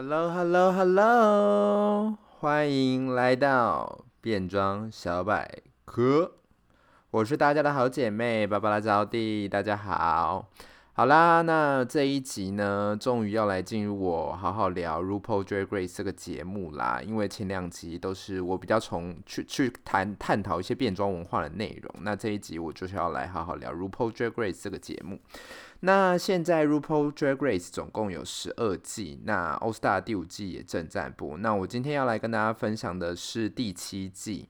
Hello，Hello，Hello，欢迎来到变装小百科。我是大家的好姐妹芭芭拉招弟，大家好。好啦，那这一集呢，终于要来进入我好好聊 RuPaul Drag Race 这个节目啦。因为前两集都是我比较从去去谈探讨一些变装文化的内容，那这一集我就是要来好好聊 RuPaul Drag Race 这个节目。那现在 RuPaul Drag Race 总共有十二季，那 All Star 第五季也正在播。那我今天要来跟大家分享的是第七季。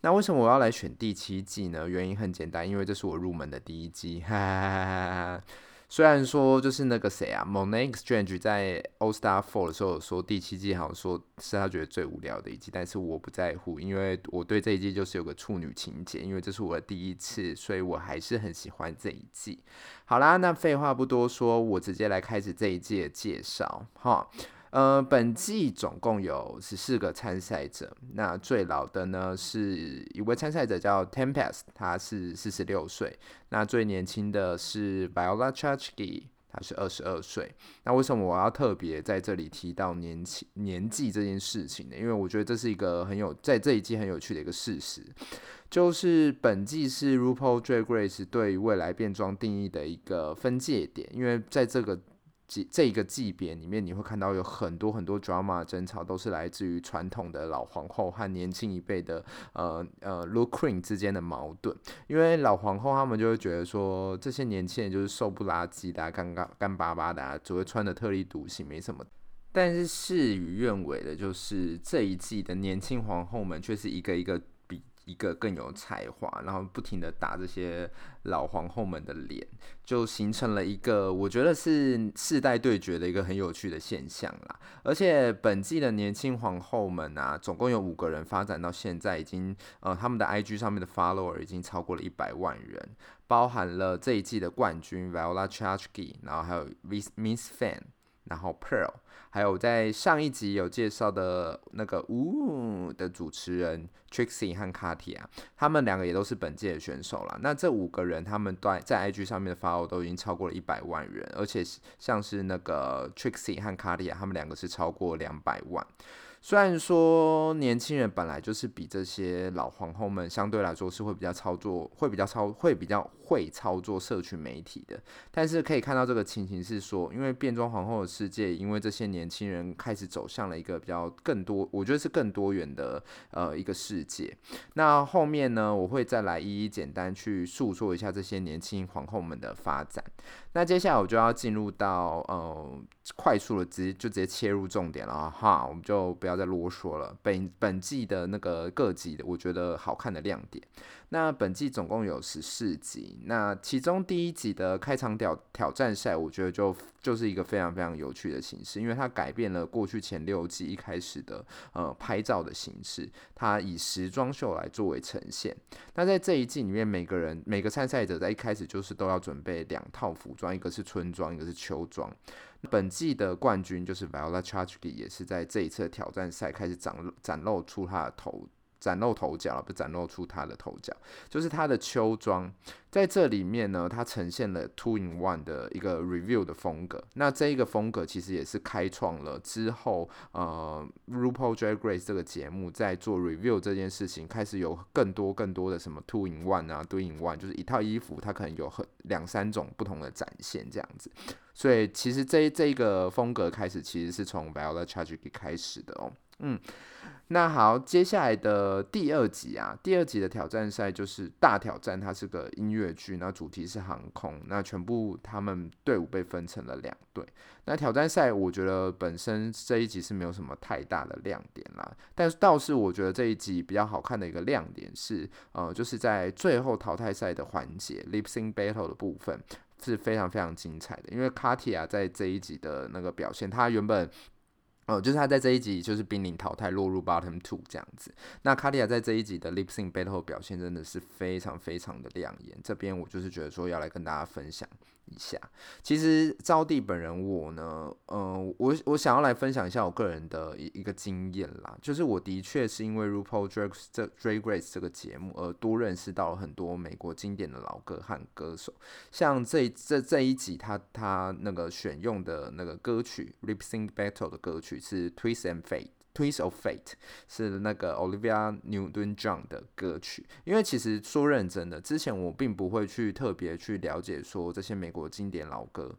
那为什么我要来选第七季呢？原因很简单，因为这是我入门的第一季。哈哈哈哈。虽然说就是那个谁啊，Monet Exchange 在 All Star Four 的时候有说第七季好像说是他觉得最无聊的一季，但是我不在乎，因为我对这一季就是有个处女情结，因为这是我的第一次，所以我还是很喜欢这一季。好啦，那废话不多说，我直接来开始这一季的介绍哈。呃，本季总共有十四个参赛者。那最老的呢，是一位参赛者叫 Tempest，他是四十六岁。那最年轻的是 Viola Chachki，他是二十二岁。那为什么我要特别在这里提到年轻年纪这件事情呢？因为我觉得这是一个很有在这一季很有趣的一个事实，就是本季是 RuPaul Drag Race 对未来变装定义的一个分界点，因为在这个。这这一个季别里面，你会看到有很多很多 drama 争吵，都是来自于传统的老皇后和年轻一辈的呃呃 look queen 之间的矛盾。因为老皇后他们就会觉得说，这些年轻人就是瘦不拉几的、干干干巴巴的、啊，只会穿的特立独行，没什么。但是事与愿违的就是这一季的年轻皇后们却是一个一个。一个更有才华，然后不停地打这些老皇后们的脸，就形成了一个我觉得是世代对决的一个很有趣的现象啦。而且本季的年轻皇后们啊，总共有五个人，发展到现在已经呃，他们的 IG 上面的 follower 已经超过了一百万人，包含了这一季的冠军 Viola Chachki，然后还有 Miss Miss Fan。然后 Pearl，还有在上一集有介绍的那个呜的主持人 Trixie 和 Katia，他们两个也都是本届的选手了。那这五个人，他们在在 IG 上面的 follow 都已经超过了一百万人，而且像是那个 Trixie 和 Katia，他们两个是超过两百万。虽然说年轻人本来就是比这些老皇后们相对来说是会比较操作，会比较操，会比较会操作社群媒体的，但是可以看到这个情形是说，因为变装皇后的世界，因为这些年轻人开始走向了一个比较更多，我觉得是更多元的呃一个世界。那后面呢，我会再来一一简单去诉说一下这些年轻皇后们的发展。那接下来我就要进入到呃快速的直接就直接切入重点了哈，我们就不要。再啰嗦了。本本季的那个各集的，我觉得好看的亮点。那本季总共有十四集，那其中第一集的开场挑挑战赛，我觉得就就是一个非常非常有趣的形式，因为它改变了过去前六季一开始的呃拍照的形式，它以时装秀来作为呈现。那在这一季里面，每个人每个参赛者在一开始就是都要准备两套服装，一个是春装，一个是秋装。本季的冠军就是 Viola Chachki，也是在这一次挑战赛开始展展露出他的头，展露头角，不展露出他的头角，就是他的秋装。在这里面呢，它呈现了 two in one 的一个 review 的风格。那这一个风格其实也是开创了之后，呃，RuPaul Drag Race 这个节目在做 review 这件事情，开始有更多更多的什么 two in one 啊，three in one，就是一套衣服它可能有很两三种不同的展现这样子。所以其实这这一个风格开始其实是从 Viola Chachki 开始的哦，嗯。那好，接下来的第二集啊，第二集的挑战赛就是大挑战，它是个音乐剧，那主题是航空，那全部他们队伍被分成了两队。那挑战赛我觉得本身这一集是没有什么太大的亮点啦，但是倒是我觉得这一集比较好看的一个亮点是，呃，就是在最后淘汰赛的环节 Lip Sync Battle 的部分是非常非常精彩的，因为卡提亚在这一集的那个表现，他原本。哦，就是他在这一集就是濒临淘汰，落入 bottom two 这样子。那卡地亚在这一集的 lip sync battle 表现真的是非常非常的亮眼。这边我就是觉得说要来跟大家分享一下。其实招弟本人我呢，嗯、呃，我我想要来分享一下我个人的一一个经验啦，就是我的确是因为 RuPaul Drag 这 Drag Race 这个节目而多认识到了很多美国经典的老歌和歌手，像这这这一集他他那个选用的那个歌曲 Lip Sync Battle 的歌曲是 Twist and Fate。Twist of Fate 是那个 Olivia Newton-John 的歌曲，因为其实说认真的，之前我并不会去特别去了解说这些美国经典老歌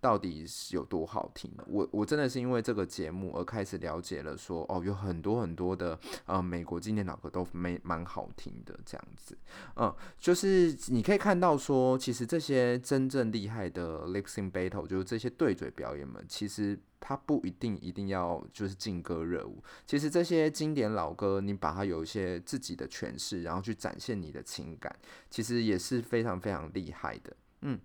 到底是有多好听。我我真的是因为这个节目而开始了解了说，哦，有很多很多的呃美国经典老歌都没蛮好听的这样子。嗯，就是你可以看到说，其实这些真正厉害的 Lip Sync Battle，就是这些对嘴表演们，其实。它不一定一定要就是劲歌热舞，其实这些经典老歌，你把它有一些自己的诠释，然后去展现你的情感，其实也是非常非常厉害的。嗯，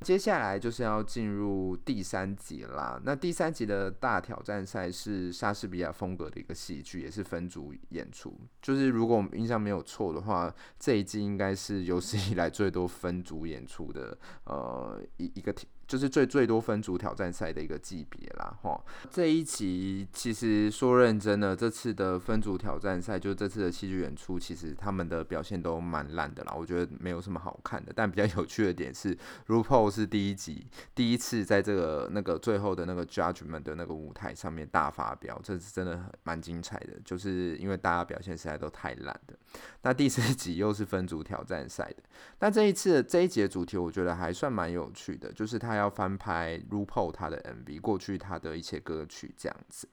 接下来就是要进入第三集啦。那第三集的大挑战赛是莎士比亚风格的一个戏剧，也是分组演出。就是如果我们印象没有错的话，这一季应该是有史以来最多分组演出的呃一一个。就是最最多分组挑战赛的一个级别啦，哈。这一集其实说认真的，这次的分组挑战赛，就这次的戏剧演出，其实他们的表现都蛮烂的啦，我觉得没有什么好看的。但比较有趣的点是，RuPaul 是第一集第一次在这个那个最后的那个 Judgment 的那个舞台上面大发飙，这是真的蛮精彩的。就是因为大家表现实在都太烂了。那第四集又是分组挑战赛的，那这一次这一集的主题，我觉得还算蛮有趣的，就是他。要翻拍 RuPaul 他的 MV，过去他的一些歌曲这样子。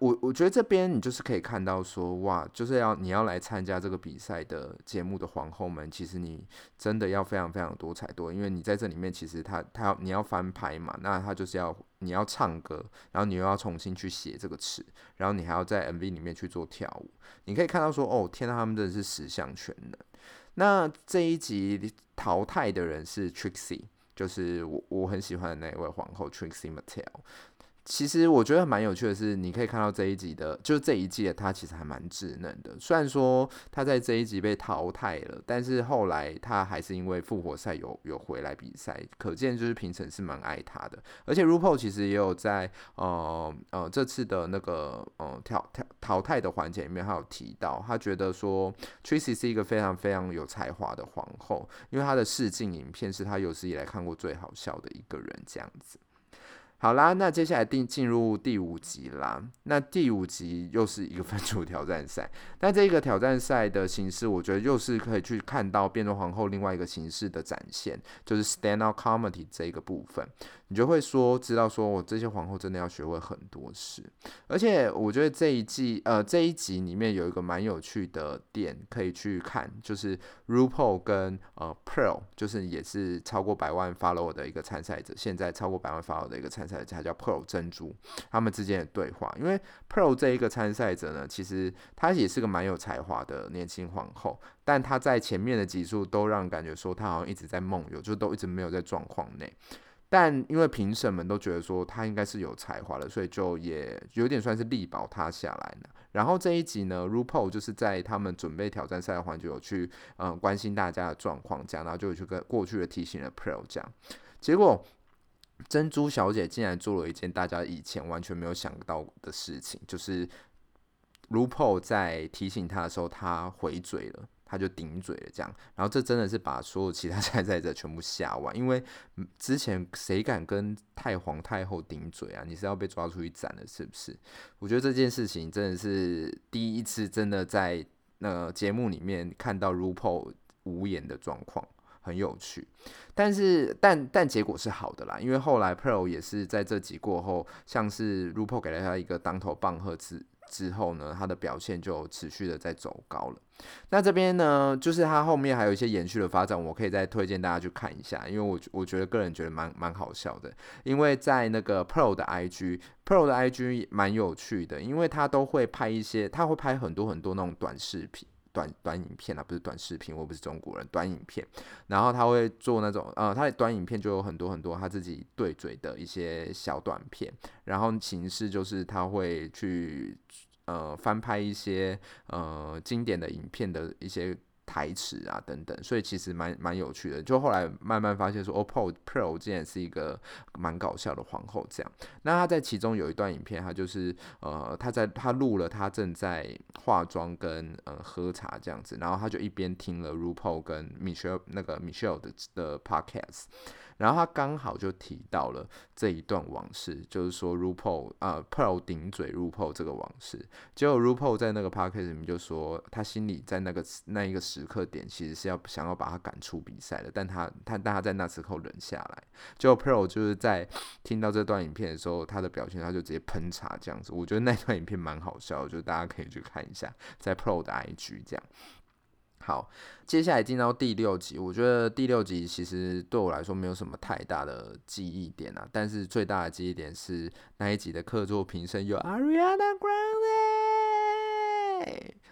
我我觉得这边你就是可以看到说，哇，就是要你要来参加这个比赛的节目的皇后们，其实你真的要非常非常多才多，因为你在这里面其实他他要你要翻拍嘛，那他就是要你要唱歌，然后你又要重新去写这个词，然后你还要在 MV 里面去做跳舞。你可以看到说，哦，天呐，他们真的是十项全能。那这一集淘汰的人是 Trixie。就是我我很喜欢的那位皇后，Tracy Mattel。其实我觉得蛮有趣的是，你可以看到这一集的，就这一季的他其实还蛮稚嫩的。虽然说他在这一集被淘汰了，但是后来他还是因为复活赛有有回来比赛，可见就是评审是蛮爱他的。而且 RuPaul 其实也有在呃呃这次的那个呃挑挑淘汰的环节里面，他有提到，他觉得说 Tracy 是一个非常非常有才华的皇后，因为他的试镜影片是他有史以来看过最好笑的一个人，这样子。好啦，那接下来定进入第五集啦。那第五集又是一个分组挑战赛，但这个挑战赛的形式，我觉得又是可以去看到变装皇后另外一个形式的展现，就是 stand out comedy 这一个部分。你就会说，知道说我这些皇后真的要学会很多事，而且我觉得这一季呃这一集里面有一个蛮有趣的点可以去看，就是 RuPaul 跟呃 Pearl，就是也是超过百万 follow 的一个参赛者，现在超过百万 follow 的一个参赛者，他叫 Pearl 珍珠，他们之间的对话。因为 Pearl 这一个参赛者呢，其实他也是个蛮有才华的年轻皇后，但他在前面的集数都让人感觉说他好像一直在梦游，就都一直没有在状况内。但因为评审们都觉得说他应该是有才华的，所以就也有点算是力保他下来了。然后这一集呢，RuPaul 就是在他们准备挑战赛的环节有去嗯关心大家的状况，这样，然后就去跟过去的提醒了 Pearl 这样。结果珍珠小姐竟然做了一件大家以前完全没有想到的事情，就是 RuPaul 在提醒他的时候，他回嘴了。他就顶嘴了，这样，然后这真的是把所有其他参赛者全部吓完，因为 之前谁敢跟太皇太后顶嘴啊？你是要被抓出去斩了，是不是？我觉得这件事情真的是第一次，真的在那个节目里面看到 RuPaul 无言的状况，很有趣。但是，但但结果是好的啦，因为后来 Pro 也是在这集过后，像是 r u p o 给了他一个当头棒喝之之后呢，他的表现就持续的在走高了。那这边呢，就是他后面还有一些延续的发展，我可以再推荐大家去看一下，因为我我觉得个人觉得蛮蛮好笑的，因为在那个 Pro 的 IG，Pro 的 IG 蛮有趣的，因为他都会拍一些，他会拍很多很多那种短视频。短短影片啊，不是短视频，我不是中国人，短影片。然后他会做那种，呃，他的短影片就有很多很多他自己对嘴的一些小短片。然后形式就是他会去，呃，翻拍一些呃经典的影片的一些台词啊等等，所以其实蛮蛮有趣的。就后来慢慢发现说，，OPPO Pro 竟然是一个蛮搞笑的皇后这样。那他在其中有一段影片，他就是呃，他在他录了他正在化妆跟呃喝茶这样子，然后他就一边听了 RuPaul 跟 Michelle 那个 Michelle 的的 Podcast。然后他刚好就提到了这一段往事，就是说 RuPaul 啊、，Pro 顶嘴 RuPaul 这个往事。结果 RuPaul 在那个 podcast 里面就说，他心里在那个那一个时刻点，其实是要想要把他赶出比赛的，但他他但他在那时候忍下来。结果 Pro 就是在听到这段影片的时候，他的表情他就直接喷茶这样子。我觉得那段影片蛮好笑的，就大家可以去看一下，在 Pro 的 IG 这样。好，接下来进到第六集，我觉得第六集其实对我来说没有什么太大的记忆点啊，但是最大的记忆点是那一集的客座评审有 Ariana Grande。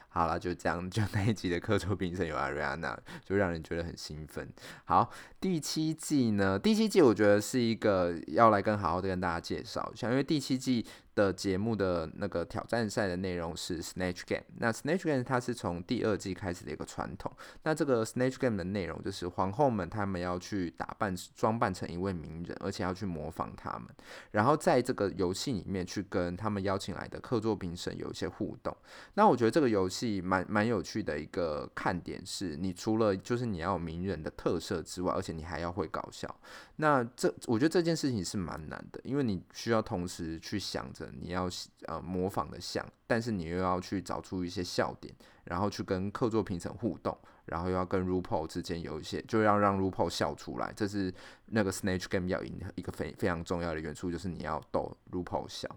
好了，就这样，就那一集的客座评审有 Ariana，就让人觉得很兴奋。好，第七季呢？第七季我觉得是一个要来跟好好的跟大家介绍一下，因为第七季。的节目的那个挑战赛的内容是 Snatch Game。那 Snatch Game 它是从第二季开始的一个传统。那这个 Snatch Game 的内容就是皇后们她们要去打扮装扮成一位名人，而且要去模仿他们，然后在这个游戏里面去跟他们邀请来的客座评审有一些互动。那我觉得这个游戏蛮蛮有趣的一个看点是，你除了就是你要有名人的特色之外，而且你还要会搞笑。那这我觉得这件事情是蛮难的，因为你需要同时去想着。你要呃模仿的像，但是你又要去找出一些笑点，然后去跟客座评审互动，然后又要跟 RuPaul 之间有一些，就要让 RuPaul 笑出来。这是那个 Snatch Game 要赢一个非非常重要的元素，就是你要逗 RuPaul 笑。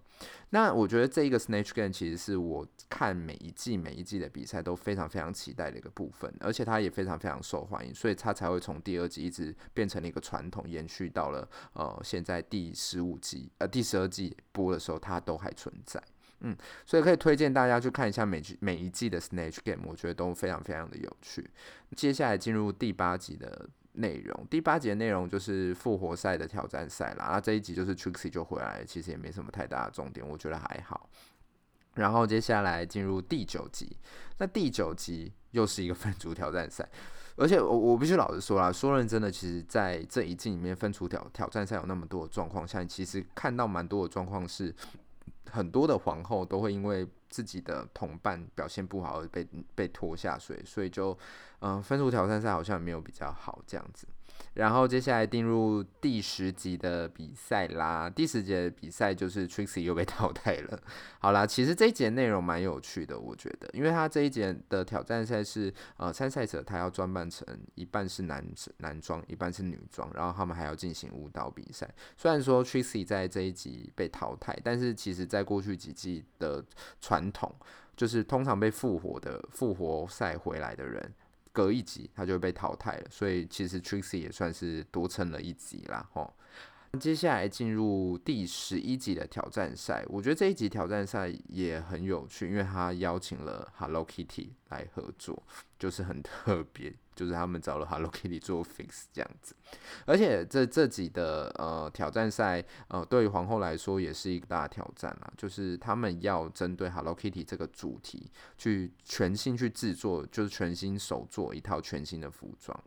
那我觉得这一个 Snatch Game 其实是我看每一季每一季的比赛都非常非常期待的一个部分，而且它也非常非常受欢迎，所以它才会从第二季一直变成了一个传统，延续到了呃现在第十五季呃第十二季播的时候，它都还存在。嗯，所以可以推荐大家去看一下每季每一季的 Snatch Game，我觉得都非常非常的有趣。接下来进入第八集的内容，第八集的内容就是复活赛的挑战赛啦。那这一集就是 Trixie 就回来，其实也没什么太大的重点，我觉得还好。然后接下来进入第九集，那第九集又是一个 分组挑战赛，而且我我必须老实说啦，说认真的，其实在这一季里面分组挑挑战赛有那么多的状况下，其实看到蛮多的状况是。很多的皇后都会因为自己的同伴表现不好而被被拖下水，所以就嗯、分组挑战赛好像没有比较好这样子。然后接下来进入第十集的比赛啦。第十集的比赛就是 trixi 又被 淘汰了。好啦，其实这一节内容蛮有趣的，我觉得，因为他这一节的挑战赛是呃参赛者他要装扮成一半是男男装，一半是女装，然后他们还要进行舞蹈比赛。虽然说 trixi 在这一集被淘汰，但是其实在过去几季的传统，就是通常被复活的复活赛回来的人。隔一集他就被淘汰了，所以其实 Tracy 也算是多撑了一集啦，吼。接下来进入第十一集的挑战赛，我觉得这一集挑战赛也很有趣，因为他邀请了 Hello Kitty 来合作，就是很特别。就是他们找了 Hello Kitty 做 fix 这样子，而且这这集的呃挑战赛呃对于皇后来说也是一个大挑战啦，就是他们要针对 Hello Kitty 这个主题去全新去制作，就是全新手做一套全新的服装。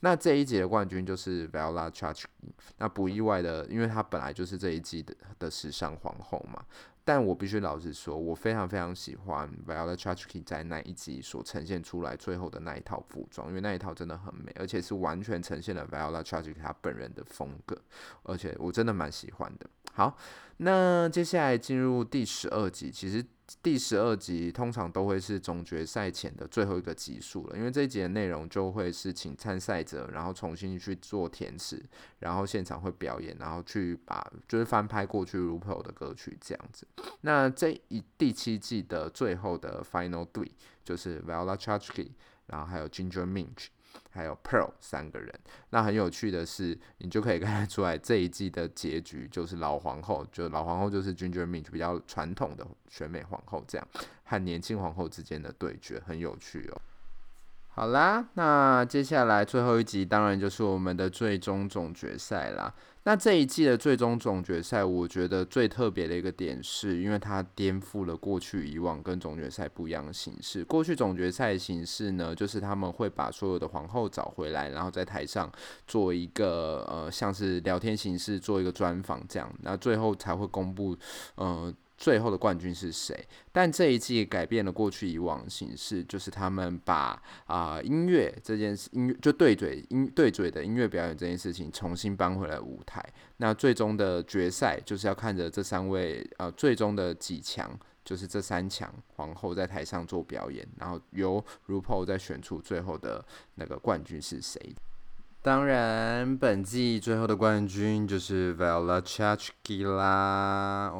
那这一集的冠军就是 Viola Chachki，那不意外的，因为她本来就是这一季的的时尚皇后嘛。但我必须老实说，我非常非常喜欢 Viola Chachki 在那一集所呈现出来最后的那一套服装，因为那一套真的很美，而且是完全呈现了 Viola Chachki 她本人的风格，而且我真的蛮喜欢的。好，那接下来进入第十二集，其实。第十二集通常都会是总决赛前的最后一个集数了，因为这一集的内容就会是请参赛者，然后重新去做填词，然后现场会表演，然后去把就是翻拍过去 r u p a 的歌曲这样子。那这一第七季的最后的 Final Three 就是 Viola Chachki，然后还有 Ginger Minch。还有 Pearl 三个人，那很有趣的是，你就可以看得出来这一季的结局就是老皇后，就老皇后就是 Ginger mint 比较传统的选美皇后这样，和年轻皇后之间的对决很有趣哦。好啦，那接下来最后一集当然就是我们的最终总决赛啦。那这一季的最终总决赛，我觉得最特别的一个点是，因为它颠覆了过去以往跟总决赛不一样的形式。过去总决赛形式呢，就是他们会把所有的皇后找回来，然后在台上做一个呃，像是聊天形式，做一个专访这样，那最后才会公布呃。最后的冠军是谁？但这一季改变了过去以往形式，就是他们把啊、音乐这件事，音乐就对嘴音对嘴的音乐表演这件事情重新搬回来舞台。那最终的决赛就是要看着这三位呃最终的几强，就是这三强皇后在台上做表演，然后由 RuPaul 再选出最后的那个冠军是谁。当然，本季最后的冠军就是 Vlad Chachki 啦。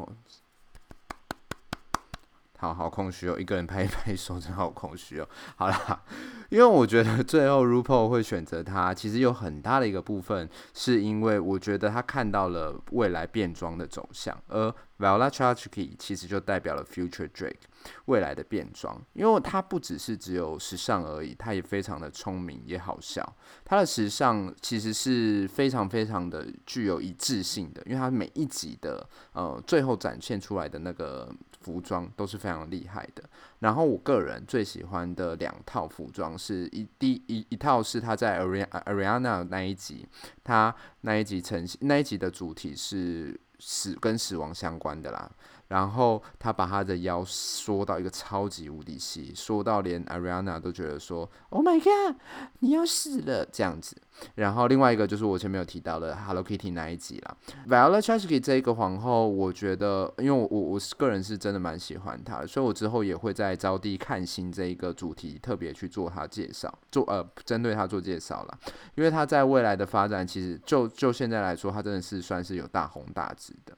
好好空虚哦，一个人拍一拍手，真好空虚哦。好啦，因为我觉得最后 RuPaul 会选择他，其实有很大的一个部分，是因为我觉得他看到了未来变装的走向，而 Viola Chachki 其实就代表了 Future Drake 未来的变装，因为他不只是只有时尚而已，他也非常的聪明，也好笑。他的时尚其实是非常非常的具有一致性的，因为他每一集的呃最后展现出来的那个。服装都是非常厉害的，然后我个人最喜欢的两套服装是一第一一套是他在 Ariana 那一集，他那一集呈现那一集的主题是死跟死亡相关的啦。然后他把他的腰缩到一个超级无敌细，缩到连 Ariana 都觉得说：“Oh my god，你要死了！”这样子。然后另外一个就是我前面有提到的 Hello Kitty 那一集啦。Viola Chachki 这一个皇后，我觉得，因为我我我个人是真的蛮喜欢她，所以我之后也会在招娣看星这一个主题特别去做她介绍，做呃针对她做介绍啦。因为她在未来的发展，其实就就现在来说，她真的是算是有大红大紫的。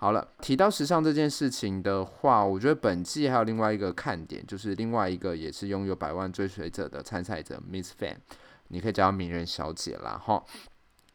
好了，提到时尚这件事情的话，我觉得本季还有另外一个看点，就是另外一个也是拥有百万追随者的参赛者 Miss Fan，你可以叫她名人小姐啦，哈。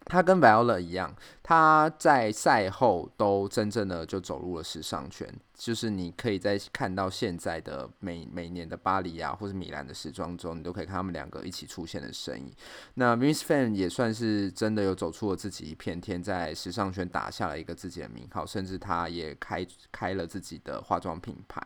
他跟 Viola 一样，他在赛后都真正的就走入了时尚圈，就是你可以在看到现在的每每年的巴黎啊，或是米兰的时装周，你都可以看他们两个一起出现的身影。那 Miss Fan 也算是真的有走出了自己一片天，在时尚圈打下了一个自己的名号，甚至他也开开了自己的化妆品牌。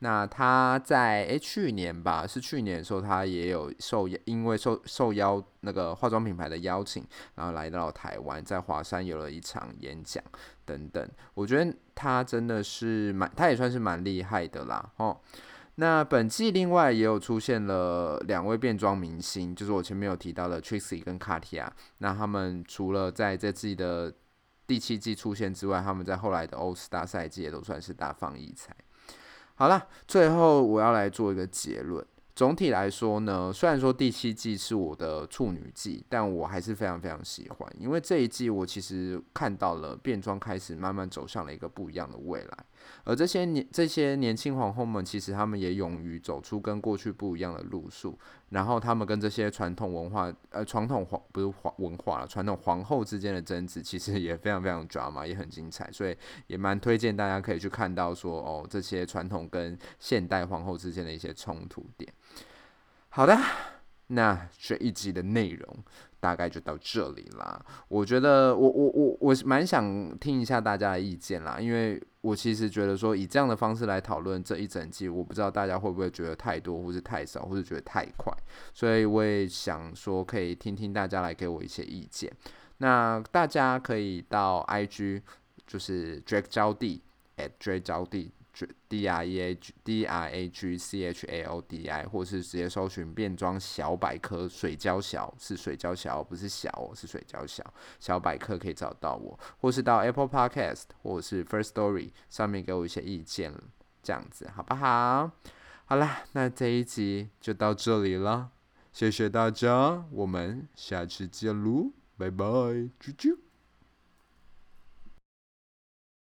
那他在诶、去年吧，是去年的时候，他也有受因为受受邀那个化妆品牌的邀请，然后来到台湾，在华山有了一场演讲等等。我觉得他真的是蛮，他也算是蛮厉害的啦。哦，那本季另外也有出现了两位变装明星，就是我前面有提到的 Trixie 跟 Katya。那他们除了在这季的第七季出现之外，他们在后来的 All Star 赛季也都算是大放异彩。好了，最后我要来做一个结论。总体来说呢，虽然说第七季是我的处女季，但我还是非常非常喜欢，因为这一季我其实看到了变装开始慢慢走向了一个不一样的未来。而这些年这些年轻皇后们，其实他们也勇于走出跟过去不一样的路数，然后他们跟这些传统文化，呃，传统皇不是皇文化了，传统皇后之间的争执，其实也非常非常抓嘛也很精彩，所以也蛮推荐大家可以去看到说，哦，这些传统跟现代皇后之间的一些冲突点。好的。那这一集的内容大概就到这里啦。我觉得我我我我蛮想听一下大家的意见啦，因为我其实觉得说以这样的方式来讨论这一整季，我不知道大家会不会觉得太多，或是太少，或是觉得太快。所以我也想说可以听听大家来给我一些意见。那大家可以到 IG 就是 Drag 招弟 at Drag 招弟。D R E A G D R A G C H A O D I，或是直接搜寻变装小百科，水胶小是水胶小，不是小，是水胶小小百科可以找到我，或是到 Apple Podcast 或是 First Story 上面给我一些意见，这样子好不好？好啦，那这一集就到这里了，谢谢大家，我们下次见喽，拜拜，啾啾。